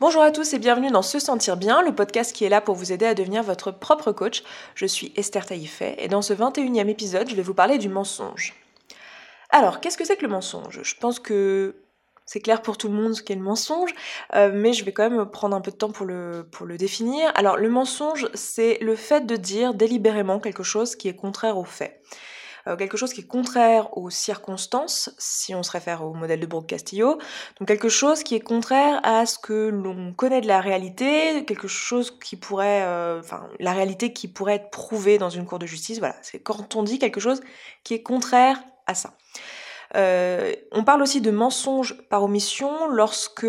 Bonjour à tous et bienvenue dans Se Sentir Bien, le podcast qui est là pour vous aider à devenir votre propre coach. Je suis Esther Taïfet et dans ce 21e épisode, je vais vous parler du mensonge. Alors, qu'est-ce que c'est que le mensonge? Je pense que c'est clair pour tout le monde ce qu'est le mensonge, euh, mais je vais quand même prendre un peu de temps pour le, définir. Alors, le mensonge, c'est le fait de dire délibérément quelque chose qui est contraire aux faits. Euh, quelque chose qui est contraire aux circonstances, si on se réfère au modèle de Brooke-Castillo, donc quelque chose qui est contraire à ce que l'on connaît de la réalité, quelque chose qui pourrait, euh, la réalité qui pourrait être prouvée dans une cour de justice, voilà, c'est quand on dit quelque chose qui est contraire à ça. Euh, on parle aussi de mensonge par omission lorsque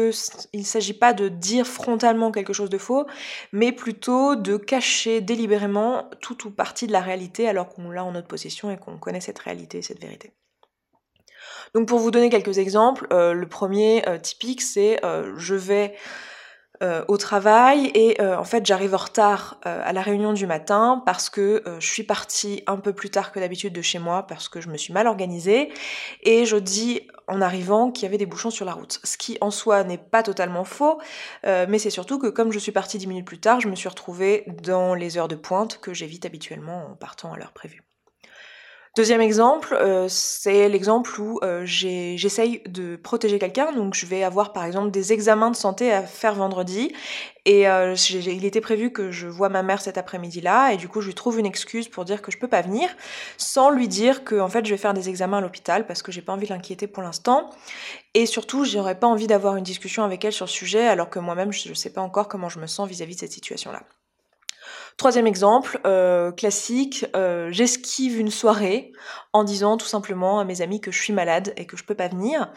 il ne s'agit pas de dire frontalement quelque chose de faux, mais plutôt de cacher délibérément tout ou partie de la réalité alors qu'on l'a en notre possession et qu'on connaît cette réalité, cette vérité. Donc pour vous donner quelques exemples, euh, le premier euh, typique c'est je vais euh, au travail et euh, en fait j'arrive en retard euh, à la réunion du matin parce que je suis partie un peu plus tard que d'habitude de chez moi parce que je me suis mal organisée et je dis en arrivant qu'il y avait des bouchons sur la route. Ce qui en soi n'est pas totalement faux, mais c'est surtout que comme je suis partie 10 minutes plus tard, je me suis retrouvée dans les heures de pointe que j'évite habituellement en partant à l'heure prévue. Deuxième exemple, euh, c'est l'exemple où euh, j'essaye de protéger quelqu'un. Donc je vais avoir par exemple des examens de santé à faire vendredi. Et euh, il était prévu que je vois ma mère cet après-midi-là. Et du coup, je lui trouve une excuse pour dire que je peux pas venir, sans lui dire que en fait je vais faire des examens à l'hôpital parce que j'ai pas envie de l'inquiéter pour l'instant. Et surtout, j'aurais pas envie d'avoir une discussion avec elle sur le sujet alors que moi-même je ne sais pas encore comment je me sens vis à -vis de cette situation-là. Troisième exemple, euh, classique, euh, j'esquive une soirée en disant tout simplement à mes amis que je suis malade et que je peux pas venir.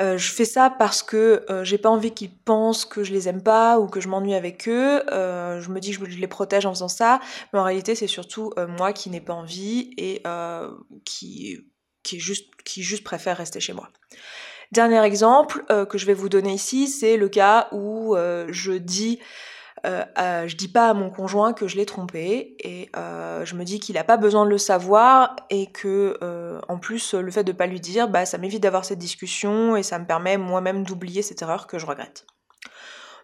Euh, je fais ça parce que j'ai pas envie qu'ils pensent que je les aime pas ou que je m'ennuie avec eux. je me dis que je les protège en faisant ça, mais en réalité c'est surtout moi qui n'ai pas envie et qui, qui, juste, qui juste préfère rester chez moi. Dernier exemple que je vais vous donner ici, c'est le cas où je dis euh, euh, je dis pas à mon conjoint que je l'ai trompé et euh, je me dis qu'il a pas besoin de le savoir et que en plus le fait de pas lui dire, bah ça m'évite d'avoir cette discussion et ça me permet moi-même d'oublier cette erreur que je regrette.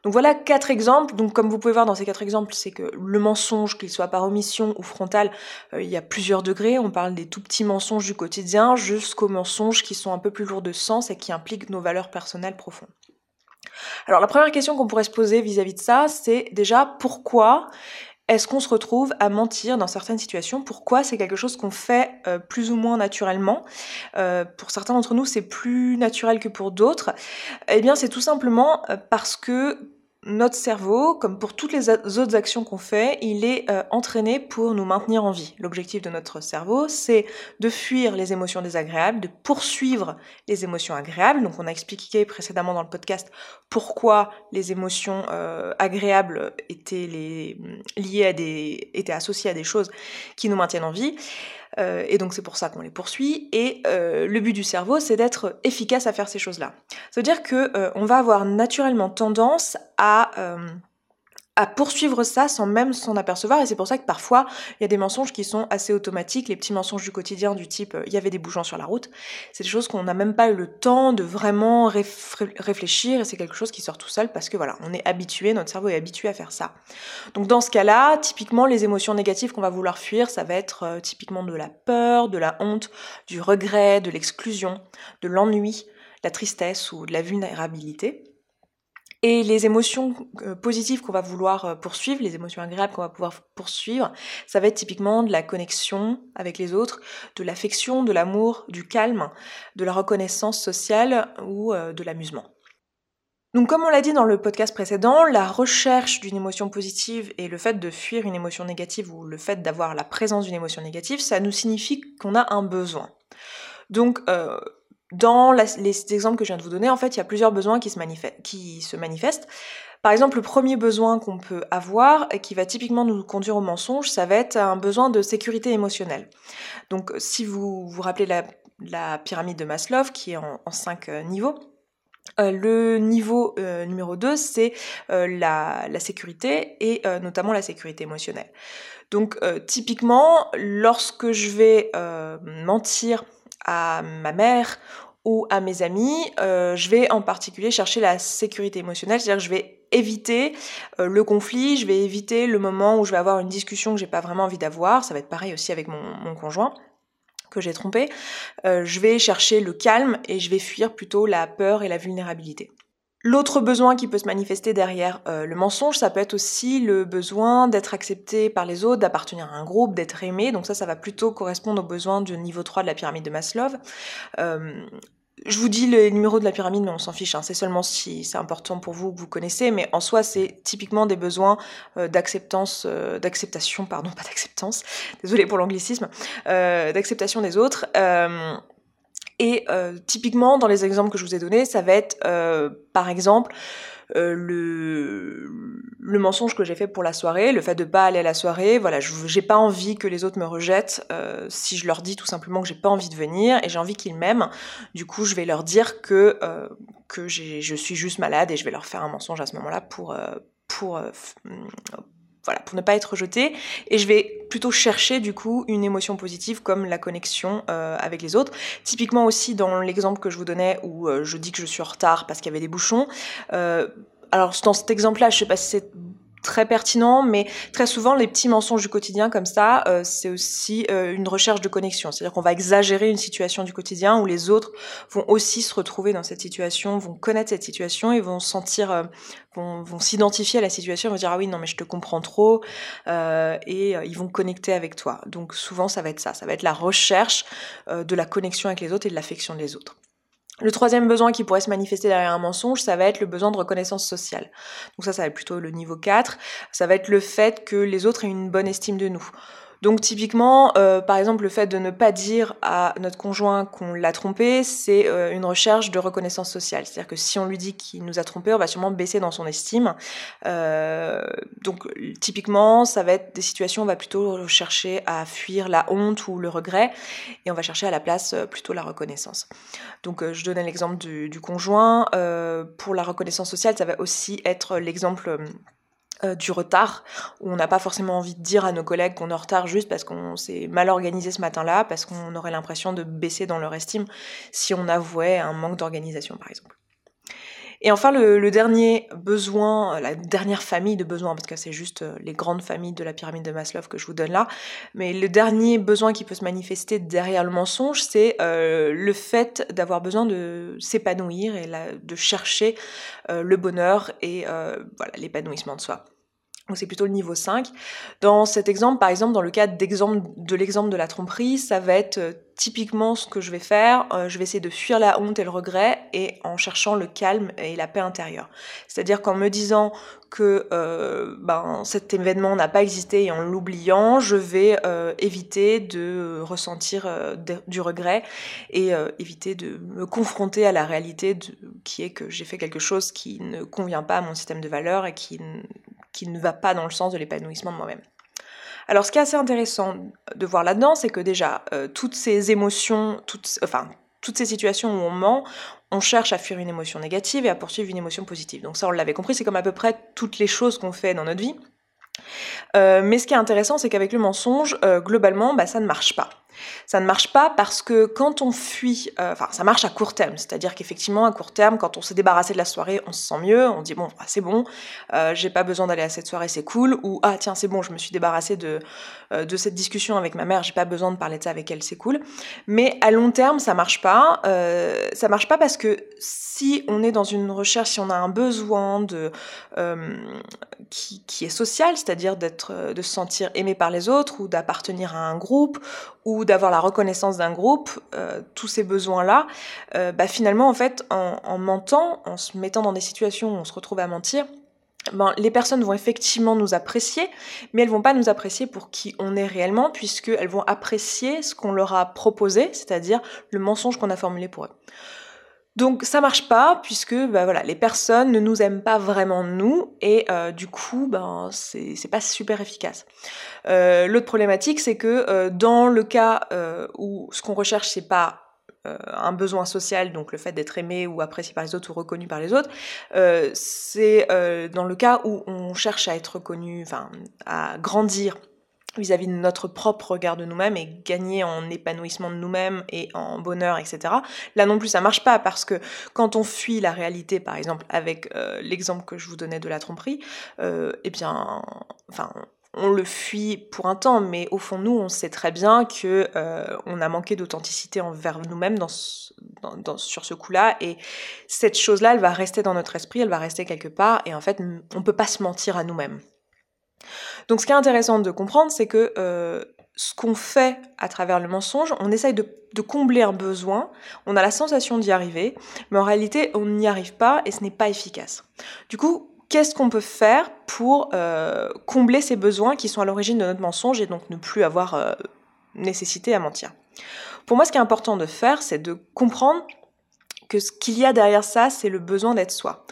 Donc voilà quatre exemples. Donc comme vous pouvez voir dans ces quatre exemples, c'est que le mensonge, qu'il soit par omission ou frontal, il y a plusieurs degrés. On parle des tout petits mensonges du quotidien jusqu'aux mensonges qui sont un peu plus lourds de sens et qui impliquent nos valeurs personnelles profondes. Alors la première question qu'on pourrait se poser vis-à-vis de ça, c'est déjà pourquoi est-ce qu'on se retrouve à mentir dans certaines situations? Pourquoi c'est quelque chose qu'on fait euh, plus ou moins naturellement? Euh, Pour certains d'entre nous, c'est plus naturel que pour d'autres. Eh bien, c'est tout simplement euh, parce que notre cerveau, comme pour toutes les autres actions qu'on fait, il est euh, entraîné pour nous maintenir en vie. L'objectif de notre cerveau, c'est de fuir les émotions désagréables, de poursuivre les émotions agréables. Donc on a expliqué précédemment dans le podcast pourquoi les émotions euh, agréables étaient liées à des, étaient associées à des choses qui nous maintiennent en vie. Euh, et donc c'est pour ça qu'on les poursuit. Et euh, le but du cerveau, c'est d'être efficace à faire ces choses-là. Ça veut dire que euh, on va avoir naturellement tendance à à poursuivre ça sans même s'en apercevoir et c'est pour ça que parfois il y a des mensonges qui sont assez automatiques, les petits mensonges du quotidien du type il y avait des bouchons sur la route, c'est des choses qu'on n'a même pas eu le temps de vraiment réfléchir et c'est quelque chose qui sort tout seul parce que voilà, on est habitué, notre cerveau est habitué à faire ça. Donc dans ce cas-là, typiquement les émotions négatives qu'on va vouloir fuir, ça va être euh, typiquement de la peur, de la honte, du regret, de l'exclusion, de l'ennui, la tristesse ou de la vulnérabilité. Et les émotions euh, positives qu'on va vouloir euh, poursuivre, les émotions agréables qu'on va pouvoir poursuivre, ça va être typiquement de la connexion avec les autres, de l'affection, de l'amour, du calme, de la reconnaissance sociale ou euh, de l'amusement. Donc comme on l'a dit dans le podcast précédent, la recherche d'une émotion positive et le fait de fuir une émotion négative ou le fait d'avoir la présence d'une émotion négative, ça nous signifie qu'on a un besoin. Donc dans les exemples que je viens de vous donner, en fait, il y a plusieurs besoins qui se, manifestent. Par exemple, le premier besoin qu'on peut avoir et qui va typiquement nous conduire au mensonge, ça va être un besoin de sécurité émotionnelle. Donc, si vous vous rappelez la, pyramide de Maslow, qui est en, cinq euh, niveaux, euh, le niveau euh, numéro 2, c'est la, sécurité et notamment la sécurité émotionnelle. Donc typiquement, lorsque je vais mentir à ma mère ou à mes amis, euh, je vais en particulier chercher la sécurité émotionnelle, c'est-à-dire que je vais éviter le conflit, je vais éviter le moment où je vais avoir une discussion que j'ai pas vraiment envie d'avoir. Ça va être pareil aussi avec mon, conjoint que j'ai trompé. je vais chercher le calme et je vais fuir plutôt la peur et la vulnérabilité. L'autre besoin qui peut se manifester derrière euh, le mensonge, ça peut être aussi le besoin d'être accepté par les autres, d'appartenir à un groupe, d'être aimé. Donc ça, ça va plutôt correspondre aux besoins du niveau 3 de la pyramide de Maslow. Euh, je vous dis le numéro de la pyramide, mais on s'en fiche. Hein. C'est seulement si c'est important pour vous que vous connaissez. Mais en soi, c'est typiquement des besoins euh, d'acceptance, d'acceptation, pardon, pas d'acceptance. Désolée pour l'anglicisme, d'acceptation des autres. Et euh, typiquement, dans les exemples que je vous ai donnés, ça va être, euh, par exemple, euh, le, le mensonge que j'ai fait pour la soirée, le fait de pas aller à la soirée, voilà, j'ai pas envie que les autres me rejettent euh, si je leur dis tout simplement que j'ai pas envie de venir et j'ai envie qu'ils m'aiment. Du coup, je vais leur dire que euh, que je suis juste malade et je vais leur faire un mensonge à ce moment-là pour pour voilà, pour ne pas être rejeté. Et je vais plutôt chercher du coup une émotion positive comme la connexion euh, avec les autres. Typiquement aussi dans l'exemple que je vous donnais où euh, je dis que je suis en retard parce qu'il y avait des bouchons. Euh, alors dans cet exemple-là, je sais pas si c'est très pertinent, mais très souvent les petits mensonges du quotidien comme ça, euh, c'est aussi euh, une recherche de connexion. C'est-à-dire qu'on va exagérer une situation du quotidien où les autres vont aussi se retrouver dans cette situation, vont connaître cette situation et vont sentir, euh, vont, vont s'identifier à la situation, vont dire ah oui non mais je te comprends trop et ils vont connecter avec toi. Donc souvent ça va être ça, ça va être la recherche de la connexion avec les autres et de l'affection des autres. Le troisième besoin qui pourrait se manifester derrière un mensonge, ça va être le besoin de reconnaissance sociale. Donc ça, ça va être plutôt le niveau 4. Ça va être le fait que les autres aient une bonne estime de nous. Donc typiquement, euh, par exemple, le fait de ne pas dire à notre conjoint qu'on l'a trompé, c'est euh, une recherche de reconnaissance sociale. C'est-à-dire que si on lui dit qu'il nous a trompé, on va sûrement baisser dans son estime. Euh, donc typiquement, ça va être des situations où on va plutôt chercher à fuir la honte ou le regret, et on va chercher à la place plutôt la reconnaissance. Donc je donne l'exemple du, conjoint. pour la reconnaissance sociale, ça va aussi être l'exemple euh, du retard, où on n'a pas forcément envie de dire à nos collègues qu'on est en retard juste parce qu'on s'est mal organisé ce matin-là, parce qu'on aurait l'impression de baisser dans leur estime si on avouait un manque d'organisation, par exemple. Et enfin, le, dernier besoin, la dernière famille de besoins, parce que c'est juste euh, les grandes familles de la pyramide de Maslow que je vous donne là, mais le dernier besoin qui peut se manifester derrière le mensonge, c'est euh, le fait d'avoir besoin de s'épanouir et de chercher le bonheur et voilà l'épanouissement de soi. Donc c'est plutôt le niveau 5. Dans cet exemple, par exemple, dans le cadre de l'exemple de la tromperie, ça va être euh, typiquement ce que je vais faire. Euh, je vais essayer de fuir la honte et le regret et en cherchant le calme et la paix intérieure. C'est-à-dire qu'en me disant que euh, ben, cet événement n'a pas existé et en l'oubliant, je vais éviter de ressentir du regret et éviter de me confronter à la réalité qui est que j'ai fait quelque chose qui ne convient pas à mon système de valeurs et qui qui ne va pas dans le sens de l'épanouissement de moi-même. Alors ce qui est assez intéressant de voir là-dedans, c'est que déjà, euh, toutes ces émotions, toutes, enfin, toutes ces situations où on ment, on cherche à fuir une émotion négative et à poursuivre une émotion positive. Donc ça, on l'avait compris, c'est comme à peu près toutes les choses qu'on fait dans notre vie. Euh, mais ce qui est intéressant, c'est qu'avec le mensonge, euh, globalement, bah, ça ne marche pas. Ça ne marche pas parce que quand on fuit, euh, enfin ça marche à court terme, c'est-à-dire qu'effectivement à court terme, quand on s'est débarrassé de la soirée, on se sent mieux, on dit bon bah, c'est bon, euh, j'ai pas besoin d'aller à cette soirée, c'est cool, ou ah tiens c'est bon, je me suis débarrassé de, euh, de cette discussion avec ma mère, j'ai pas besoin de parler de ça avec elle, c'est cool. Mais à long terme ça marche pas, ça marche pas parce que si on est dans une recherche, si on a un besoin de qui, qui est social, c'est-à-dire de se sentir aimé par les autres ou d'appartenir à un groupe ou d'avoir la reconnaissance d'un groupe, euh, tous ces besoins-là, euh, bah finalement, en fait, en, mentant, en se mettant dans des situations où on se retrouve à mentir, ben, les personnes vont effectivement nous apprécier, mais elles vont pas nous apprécier pour qui on est réellement, puisqu'elles vont apprécier ce qu'on leur a proposé, c'est-à-dire le mensonge qu'on a formulé pour eux. Donc ça marche pas puisque bah, voilà les personnes ne nous aiment pas vraiment nous et euh, du coup ben c'est pas super efficace. Euh, l'autre problématique c'est que euh, dans le cas où ce qu'on recherche c'est pas un besoin social, donc le fait d'être aimé ou apprécié par les autres ou reconnu par les autres, c'est dans le cas où on cherche à être reconnu, enfin à grandir vis-à-vis de notre propre regard de nous-mêmes et gagner en épanouissement de nous-mêmes et en bonheur, etc. Là non plus, ça marche pas parce que quand on fuit la réalité, par exemple, avec euh, l'exemple que je vous donnais de la tromperie, euh, eh bien, enfin, on le fuit pour un temps, mais au fond, nous, on sait très bien que euh, on a manqué d'authenticité envers nous-mêmes dans, dans, sur ce coup-là, et cette chose-là, elle va rester dans notre esprit, elle va rester quelque part, et en fait, on peut pas se mentir à nous-mêmes. Donc ce qui est intéressant de comprendre, c'est que euh, ce qu'on fait à travers le mensonge, on essaye de, combler un besoin, on a la sensation d'y arriver, mais en réalité on n'y arrive pas et ce n'est pas efficace. Du coup, qu'est-ce qu'on peut faire pour euh, combler ces besoins qui sont à l'origine de notre mensonge et donc ne plus avoir euh, nécessité à mentir? Pour moi, ce qui est important de faire, c'est de comprendre que ce qu'il y a derrière ça, c'est le besoin d'être soi.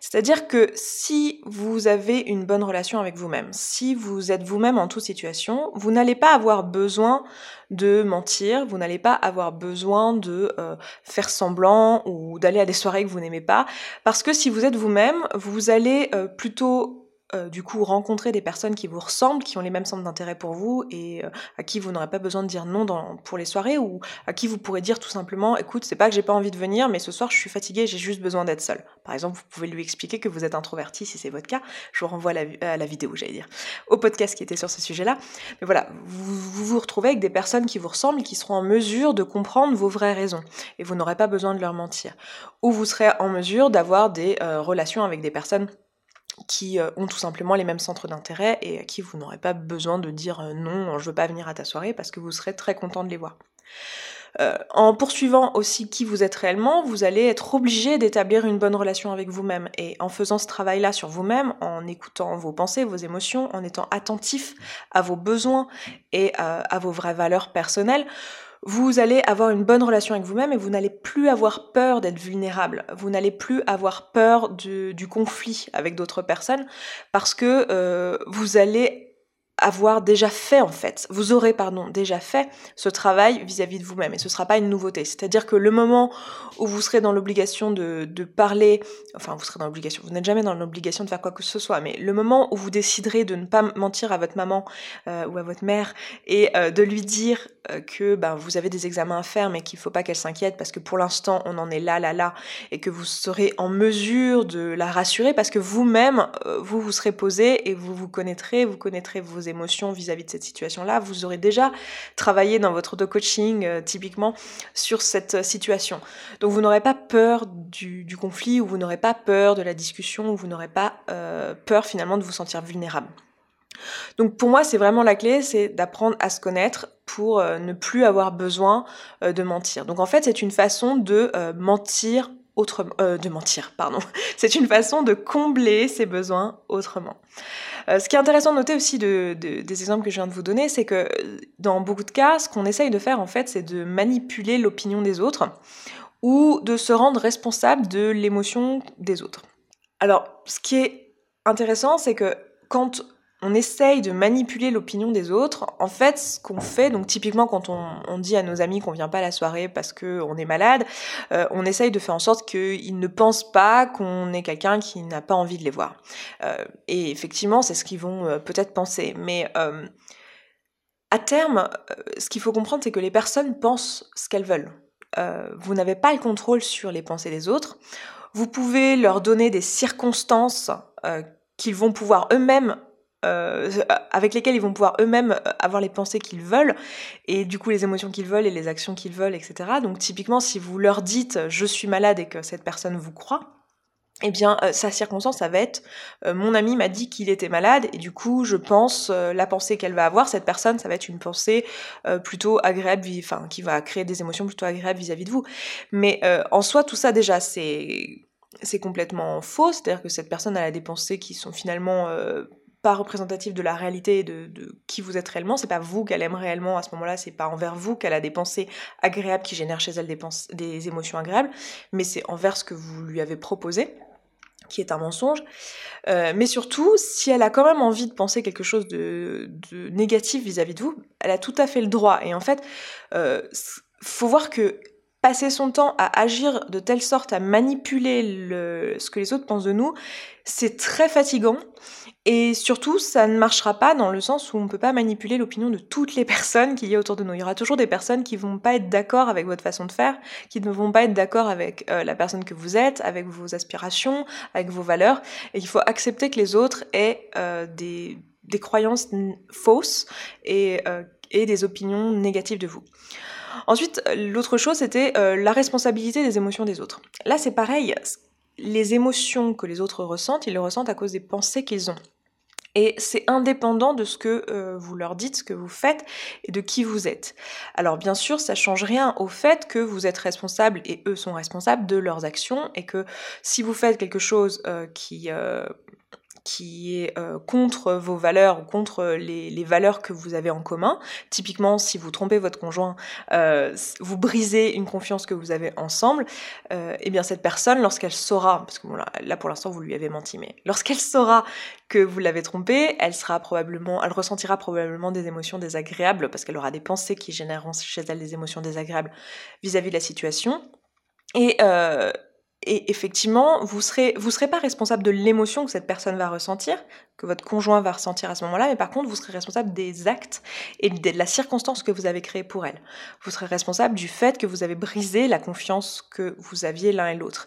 C'est-à-dire que si vous avez une bonne relation avec vous-même, si vous êtes vous-même en toute situation, vous n'allez pas avoir besoin de mentir, vous n'allez pas avoir besoin de euh, faire semblant ou d'aller à des soirées que vous n'aimez pas, parce que si vous êtes vous-même, vous allez euh, plutôt euh, du coup rencontrer des personnes qui vous ressemblent, qui ont les mêmes centres d'intérêt pour vous et euh, à qui vous n'aurez pas besoin de dire non pour les soirées ou à qui vous pourrez dire tout simplement écoute c'est pas que j'ai pas envie de venir mais ce soir je suis fatiguée j'ai juste besoin d'être seule. Par exemple vous pouvez lui expliquer que vous êtes introverti si c'est votre cas. Je vous renvoie à la, vidéo j'allais dire au podcast qui était sur ce sujet-là. Mais voilà vous, vous, retrouvez avec des personnes qui vous ressemblent qui seront en mesure de comprendre vos vraies raisons et vous n'aurez pas besoin de leur mentir. Ou vous serez en mesure d'avoir des euh, relations avec des personnes qui euh, ont tout simplement les mêmes centres d'intérêt et à qui vous n'aurez pas besoin de dire euh, non, je veux pas venir à ta soirée parce que vous serez très content de les voir. Euh, en poursuivant aussi qui vous êtes réellement, vous allez être obligé d'établir une bonne relation avec vous-même. Et en faisant ce travail-là sur vous-même, en écoutant vos pensées, vos émotions, en étant attentif à vos besoins et à vos vraies valeurs personnelles, vous allez avoir une bonne relation avec vous-même et vous n'allez plus avoir peur d'être vulnérable. Vous n'allez plus avoir peur du, conflit avec d'autres personnes parce que euh, vous allez avoir déjà fait en fait, vous aurez pardon déjà fait ce travail vis-à-vis de vous-même et ce sera pas une nouveauté. C'est-à-dire que le moment où vous serez dans l'obligation de, de, parler, enfin vous serez dans l'obligation, vous n'êtes jamais dans l'obligation de faire quoi que ce soit, mais le moment où vous déciderez de ne pas mentir à votre maman euh, ou à votre mère et euh, de lui dire euh, que ben, vous avez des examens à faire mais qu'il faut pas qu'elle s'inquiète parce que pour l'instant on en est là là là et que vous serez en mesure de la rassurer parce que vous-même vous vous serez posé et vous vous connaîtrez, vous connaîtrez vos émotions vis-à-vis de cette situation-là, vous aurez déjà travaillé dans votre auto-coaching euh, typiquement sur cette euh, situation. Donc vous n'aurez pas peur du, conflit ou vous n'aurez pas peur de la discussion ou vous n'aurez pas euh, peur finalement de vous sentir vulnérable. Donc pour moi, c'est vraiment la clé, c'est d'apprendre à se connaître pour ne plus avoir besoin de mentir. Donc en fait, c'est une façon de mentir autrement, de mentir, pardon. C'est une façon de combler ses besoins autrement. Euh, ce qui est intéressant de noter aussi de, des exemples que je viens de vous donner, c'est que dans beaucoup de cas, ce qu'on essaye de faire en fait, c'est de manipuler l'opinion des autres ou de se rendre responsable de l'émotion des autres. Alors, ce qui est intéressant, c'est que quand on essaye de manipuler l'opinion des autres. En fait, ce qu'on fait, donc typiquement quand on, dit à nos amis qu'on vient pas à la soirée parce qu'on est malade, euh, on essaye de faire en sorte qu'ils ne pensent pas qu'on est quelqu'un qui n'a pas envie de les voir. Euh, et effectivement, c'est ce qu'ils vont euh, peut-être penser. Mais à terme, ce qu'il faut comprendre, c'est que les personnes pensent ce qu'elles veulent. vous n'avez pas le contrôle sur les pensées des autres. Vous pouvez leur donner des circonstances qu'ils vont pouvoir eux-mêmes euh, avec lesquels ils vont pouvoir eux-mêmes euh, avoir les pensées qu'ils veulent et du coup les émotions qu'ils veulent et les actions qu'ils veulent, etc. Donc typiquement, si vous leur dites je suis malade et que cette personne vous croit, eh bien, euh, sa circonstance, ça va être mon ami m'a dit qu'il était malade et du coup, je pense la pensée qu'elle va avoir, cette personne, ça va être une pensée plutôt agréable, enfin, qui va créer des émotions plutôt agréables vis-à-vis -vis de vous. Mais en soi, tout ça déjà, c'est c'est complètement faux, c'est-à-dire que cette personne a des pensées qui sont finalement pas représentatif de la réalité de, de qui vous êtes réellement. C'est pas vous qu'elle aime réellement à ce moment-là, c'est pas envers vous qu'elle a des pensées agréables qui génèrent chez elle des, des émotions agréables, mais c'est envers ce que vous lui avez proposé qui est un mensonge. Euh, mais surtout, si elle a quand même envie de penser quelque chose de, négatif vis-à-vis de vous, elle a tout à fait le droit. Et en fait, euh, faut voir que passer son temps à agir de telle sorte à manipuler ce que les autres pensent de nous, c'est très fatigant. Et surtout, ça ne marchera pas dans le sens où on ne peut pas manipuler l'opinion de toutes les personnes qu'il y a autour de nous. Il y aura toujours des personnes qui vont pas être d'accord avec votre façon de faire, qui ne vont pas être d'accord avec euh, la personne que vous êtes, avec vos aspirations, avec vos valeurs. Et il faut accepter que les autres aient euh, des, croyances fausses et, euh, et des opinions négatives de vous. Ensuite, l'autre chose, c'était la responsabilité des émotions des autres. Là, c'est pareil. Les émotions que les autres ressentent, ils les ressentent à cause des pensées qu'ils ont. Et c'est indépendant de ce que euh, vous leur dites, ce que vous faites et de qui vous êtes. Alors bien sûr, ça change rien au fait que vous êtes responsable et eux sont responsables de leurs actions et que si vous faites quelque chose euh, qui qui est euh, contre vos valeurs ou contre les, les, valeurs que vous avez en commun. Typiquement, si vous trompez votre conjoint, euh, vous brisez une confiance que vous avez ensemble, euh, eh bien cette personne, lorsqu'elle saura, parce que là, pour l'instant vous lui avez menti, mais lorsqu'elle saura que vous l'avez trompé, elle sera probablement, elle ressentira probablement des émotions désagréables parce qu'elle aura des pensées qui génèreront chez elle des émotions désagréables vis-à-vis -vis de la situation. Et, euh, et effectivement, vous serez, vous serez pas responsable de l'émotion que cette personne va ressentir, que votre conjoint va ressentir à ce moment-là, mais par contre, vous serez responsable des actes et de la circonstance que vous avez créée pour elle. Vous serez responsable du fait que vous avez brisé la confiance que vous aviez l'un et l'autre.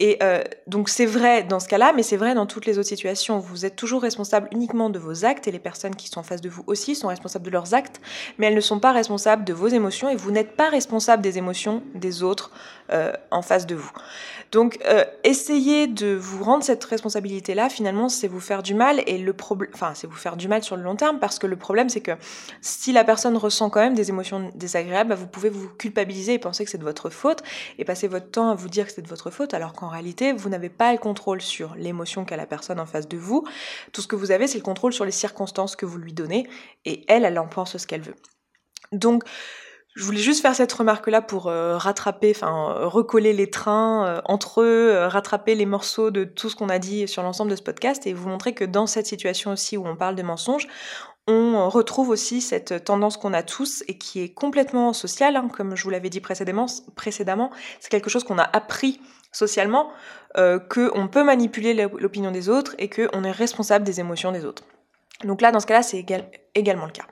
Et euh, donc c'est vrai dans ce cas-là, mais c'est vrai dans toutes les autres situations. Vous êtes toujours responsable uniquement de vos actes et les personnes qui sont en face de vous aussi sont responsables de leurs actes, mais elles ne sont pas responsables de vos émotions et vous n'êtes pas responsable des émotions des autres euh, en face de vous. Donc euh, essayez de vous rendre cette responsabilité-là, finalement, c'est vous faire du mal et le problème, enfin c'est vous faire du mal sur le long terme parce que le problème c'est que si la personne ressent quand même des émotions désagréables, bah, vous pouvez vous culpabiliser et penser que c'est de votre faute et passer votre temps à vous dire que c'est de votre faute alors qu'en réalité vous n'avez pas le contrôle sur l'émotion qu'a la personne en face de vous. Tout ce que vous avez c'est le contrôle sur les circonstances que vous lui donnez et elle, elle en pense ce qu'elle veut. Donc je voulais juste faire cette remarque-là pour euh, rattraper, enfin recoller les trains euh, entre eux, euh, rattraper les morceaux de tout ce qu'on a dit sur l'ensemble de ce podcast et vous montrer que dans cette situation aussi où on parle de mensonges, on retrouve aussi cette tendance qu'on a tous et qui est complètement sociale, hein, comme je vous l'avais dit précédemment. c'est quelque chose qu'on a appris socialement, qu'on peut manipuler l'opinion des autres et qu'on est responsable des émotions des autres. Donc là, dans ce cas-là, c'est également le cas.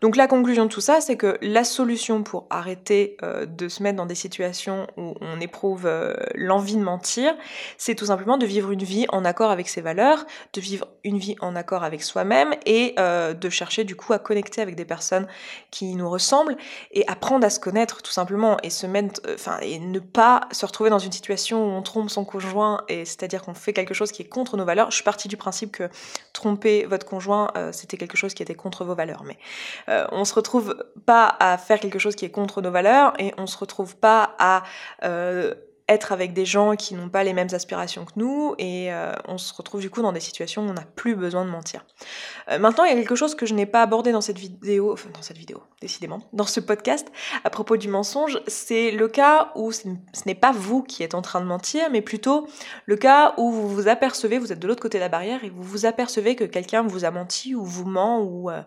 Donc la conclusion de tout ça, c'est que la solution pour arrêter euh, de se mettre dans des situations où on éprouve euh, l'envie de mentir, c'est tout simplement de vivre une vie en accord avec ses valeurs, de vivre une vie en accord avec soi-même et euh, de chercher du coup à connecter avec des personnes qui nous ressemblent et apprendre à se connaître tout simplement et se mettre, enfin et ne pas se retrouver dans une situation où on trompe son conjoint et c'est-à-dire qu'on fait quelque chose qui est contre nos valeurs. Je suis partie du principe que tromper votre conjoint c'était quelque chose qui était contre valeurs. Mais euh, on se retrouve pas à faire quelque chose qui est contre nos valeurs et on se retrouve pas à euh, être avec des gens qui n'ont pas les mêmes aspirations que nous et euh, on se retrouve du coup dans des situations où on n'a plus besoin de mentir. Euh, maintenant, il y a quelque chose que je n'ai pas abordé dans cette vidéo, enfin dans cette vidéo, décidément, dans ce podcast à propos du mensonge, c'est le cas où ce n'est pas vous qui êtes en train de mentir, mais plutôt le cas où vous vous apercevez, vous êtes de l'autre côté de la barrière et vous vous apercevez que quelqu'un vous a menti ou vous ment ou euh,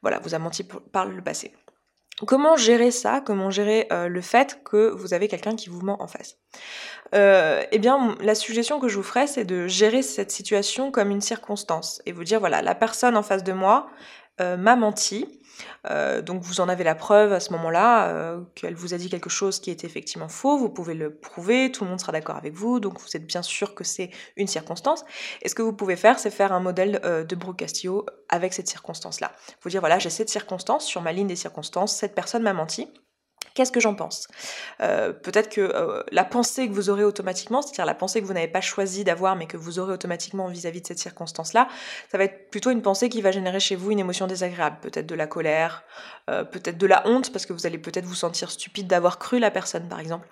voilà, vous a menti par le passé. Comment gérer ça? Comment gérer euh, le fait que vous avez quelqu'un qui vous ment en face? Euh, Eh bien, la suggestion que je vous ferai, c'est de gérer cette situation comme une circonstance et vous dire voilà, la personne en face de moi euh, m'a menti. Euh, donc vous en avez la preuve à ce moment-là euh, qu'elle vous a dit quelque chose qui est effectivement faux, vous pouvez le prouver, tout le monde sera d'accord avec vous, donc vous êtes bien sûr que c'est une circonstance. Et ce que vous pouvez faire, c'est faire un modèle euh, de Brooke Castillo avec cette circonstance-là. Vous dire voilà, j'ai cette circonstance, sur ma ligne des circonstances, cette personne m'a menti. Qu'est-ce que j'en pense? Euh, Peut-être que euh, la pensée que vous aurez automatiquement, c'est-à-dire la pensée que vous n'avez pas choisi d'avoir mais que vous aurez automatiquement vis-à-vis de cette circonstance-là, ça va être plutôt une pensée qui va générer chez vous une émotion désagréable, peut-être de la colère, euh, peut-être de la honte parce que vous allez peut-être vous sentir stupide d'avoir cru la personne par exemple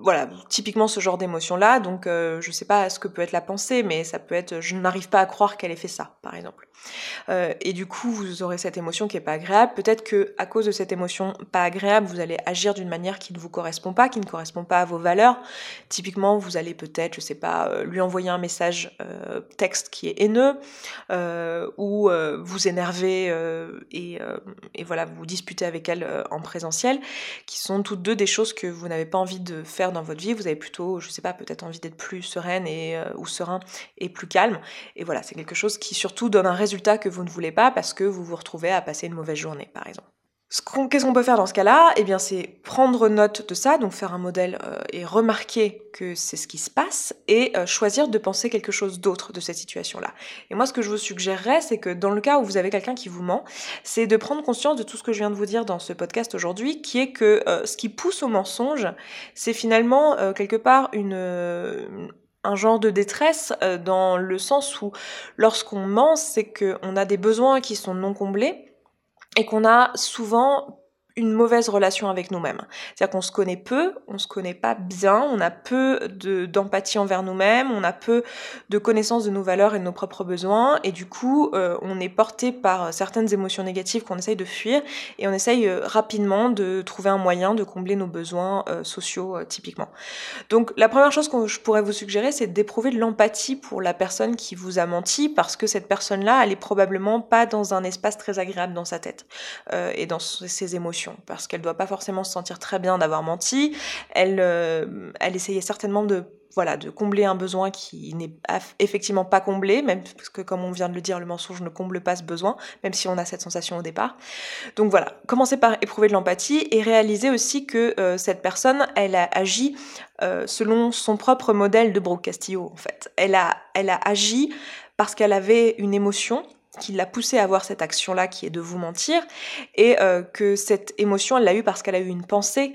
voilà, typiquement ce genre d'émotion-là. Donc, euh, je sais pas ce que peut être la pensée, mais ça peut être je n'arrive pas à croire qu'elle ait fait ça, par exemple. Euh, et du coup, vous aurez cette émotion qui est pas agréable. Peut-être que à cause de cette émotion pas agréable, vous allez agir d'une manière qui ne vous correspond pas, qui ne correspond pas à vos valeurs. Typiquement, vous allez peut-être, je sais pas, euh, lui envoyer un message euh, texte qui est haineux, ou vous énerver et, et, voilà, vous disputer avec elle en présentiel, qui sont toutes deux des choses que vous n'avez pas envie de faire dans votre vie. Vous avez plutôt, je sais pas, peut-être envie d'être plus sereine et ou serein et plus calme. Et voilà, c'est quelque chose qui surtout donne un résultat que vous ne voulez pas parce que vous vous retrouvez à passer une mauvaise journée, par exemple. Qu'est-ce qu'on peut faire dans ce cas-là? Eh bien, c'est prendre note de ça, donc faire un modèle euh, et remarquer que c'est ce qui se passe et euh, choisir de penser quelque chose d'autre de cette situation-là. Et moi, ce que je vous suggérerais, c'est que dans le cas où vous avez quelqu'un qui vous ment, c'est de prendre conscience de tout ce que je viens de vous dire dans ce podcast aujourd'hui, qui est que euh, ce qui pousse au mensonge, c'est finalement quelque part une un genre de détresse euh, dans le sens où lorsqu'on ment, c'est qu'on a des besoins qui sont non comblés et qu'on a souvent une mauvaise relation avec nous-mêmes. C'est-à-dire qu'on se connaît peu, on se connaît pas bien, on a peu d'empathie envers nous-mêmes, on a peu de connaissance de nos valeurs et de nos propres besoins, et du coup, euh, on est porté par certaines émotions négatives qu'on essaye de fuir, et on essaye euh, rapidement de trouver un moyen de combler nos besoins euh, sociaux typiquement. Donc la première chose que je pourrais vous suggérer, c'est d'éprouver de l'empathie pour la personne qui vous a menti, parce que cette personne-là, elle est probablement pas dans un espace très agréable dans sa tête et dans ses émotions parce qu'elle doit pas forcément se sentir très bien d'avoir menti. Elle, euh, elle essayait certainement de voilà, de combler un besoin qui n'est effectivement pas comblé, même parce que comme on vient de le dire, le mensonge ne comble pas ce besoin, même si on a cette sensation au départ. Donc voilà, commencez par éprouver de l'empathie et réaliser aussi que euh, cette personne, elle a agi euh, selon son propre modèle de Brooke Castillo, en fait. Elle a, elle a agi parce qu'elle avait une émotion qui l'a poussé à avoir cette action-là qui est de vous mentir, et euh, que cette émotion, elle l'a eue parce qu'elle a eu une pensée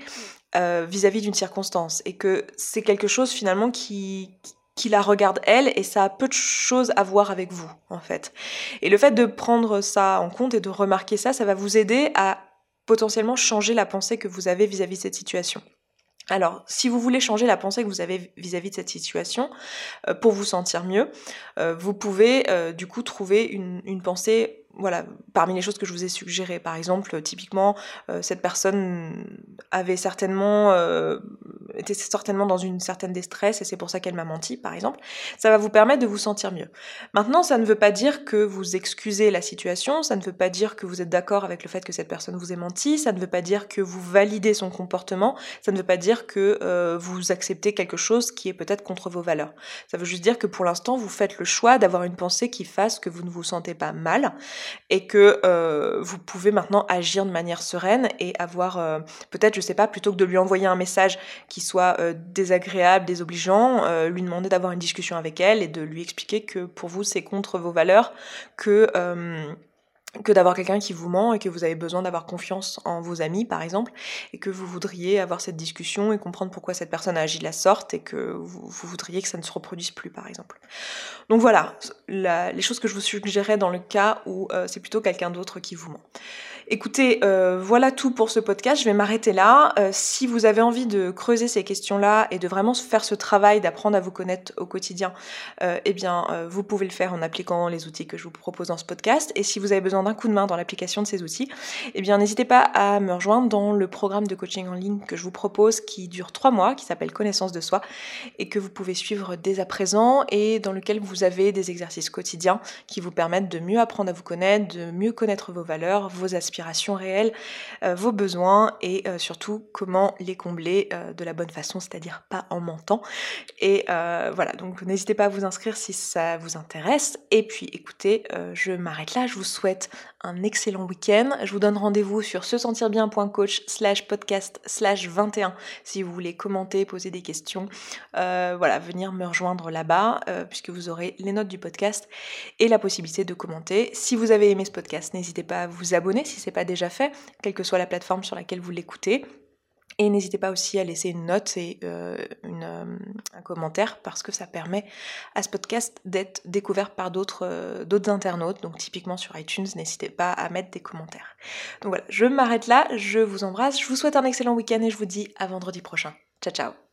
euh, vis-à-vis d'une circonstance, et que c'est quelque chose finalement qui, qui la regarde elle, et ça a peu de choses à voir avec vous, en fait. Et le fait de prendre ça en compte et de remarquer ça, ça va vous aider à potentiellement changer la pensée que vous avez vis-à-vis -vis de cette situation. Alors, si vous voulez changer la pensée que vous avez vis-à-vis de cette situation euh, pour vous sentir mieux, euh, vous pouvez euh, du coup trouver une, pensée voilà, parmi les choses que je vous ai suggérées, par exemple, typiquement, cette personne avait certainement, était certainement dans une certaine détresse et c'est pour ça qu'elle m'a menti, par exemple. Ça va vous permettre de vous sentir mieux. Maintenant, ça ne veut pas dire que vous excusez la situation, ça ne veut pas dire que vous êtes d'accord avec le fait que cette personne vous ait menti, ça ne veut pas dire que vous validez son comportement, ça ne veut pas dire que euh, vous acceptez quelque chose qui est peut-être contre vos valeurs. Ça veut juste dire que pour l'instant, vous faites le choix d'avoir une pensée qui fasse que vous ne vous sentez pas mal et que euh, vous pouvez maintenant agir de manière sereine et avoir euh, peut-être, je sais pas, plutôt que de lui envoyer un message qui soit euh, désagréable, désobligeant, lui demander d'avoir une discussion avec elle et de lui expliquer que pour vous c'est contre vos valeurs, que que d'avoir quelqu'un qui vous ment et que vous avez besoin d'avoir confiance en vos amis par exemple et que vous voudriez avoir cette discussion et comprendre pourquoi cette personne a agi de la sorte et que vous, voudriez que ça ne se reproduise plus par exemple. Donc voilà, les choses que je vous suggérais dans le cas où euh, c'est plutôt quelqu'un d'autre qui vous ment. Écoutez, euh, voilà tout pour ce podcast. Je vais m'arrêter là. Euh, si vous avez envie de creuser ces questions-là et de vraiment faire ce travail d'apprendre à vous connaître au quotidien, euh, eh bien, vous pouvez le faire en appliquant les outils que je vous propose dans ce podcast. Et si vous avez besoin d'un coup de main dans l'application de ces outils, eh bien, n'hésitez pas à me rejoindre dans le programme de coaching en ligne que je vous propose, qui dure trois mois, qui s'appelle Connaissance de soi, et que vous pouvez suivre dès à présent, et dans lequel vous avez des exercices quotidiens qui vous permettent de mieux apprendre à vous connaître, de mieux connaître vos valeurs, vos aspirations réelle, euh, vos besoins et euh, surtout comment les combler euh, de la bonne façon, c'est-à-dire pas en mentant. Et voilà, donc n'hésitez pas à vous inscrire si ça vous intéresse. Et puis écoutez, je m'arrête là, je vous souhaite un excellent week-end. Je vous donne rendez-vous sur se sentir bien.coach slash podcast slash 21 si vous voulez commenter, poser des questions. voilà, venir me rejoindre là-bas puisque vous aurez les notes du podcast et la possibilité de commenter. Si vous avez aimé ce podcast, n'hésitez pas à vous abonner si c'est pas déjà fait, quelle que soit la plateforme sur laquelle vous l'écoutez. Et n'hésitez pas aussi à laisser une note et euh, euh, un commentaire parce que ça permet à ce podcast d'être découvert par d'autres euh, d'autres internautes. Donc typiquement sur iTunes, n'hésitez pas à mettre des commentaires. Donc voilà, je m'arrête là, je vous embrasse, je vous souhaite un excellent week-end et je vous dis à vendredi prochain. Ciao ciao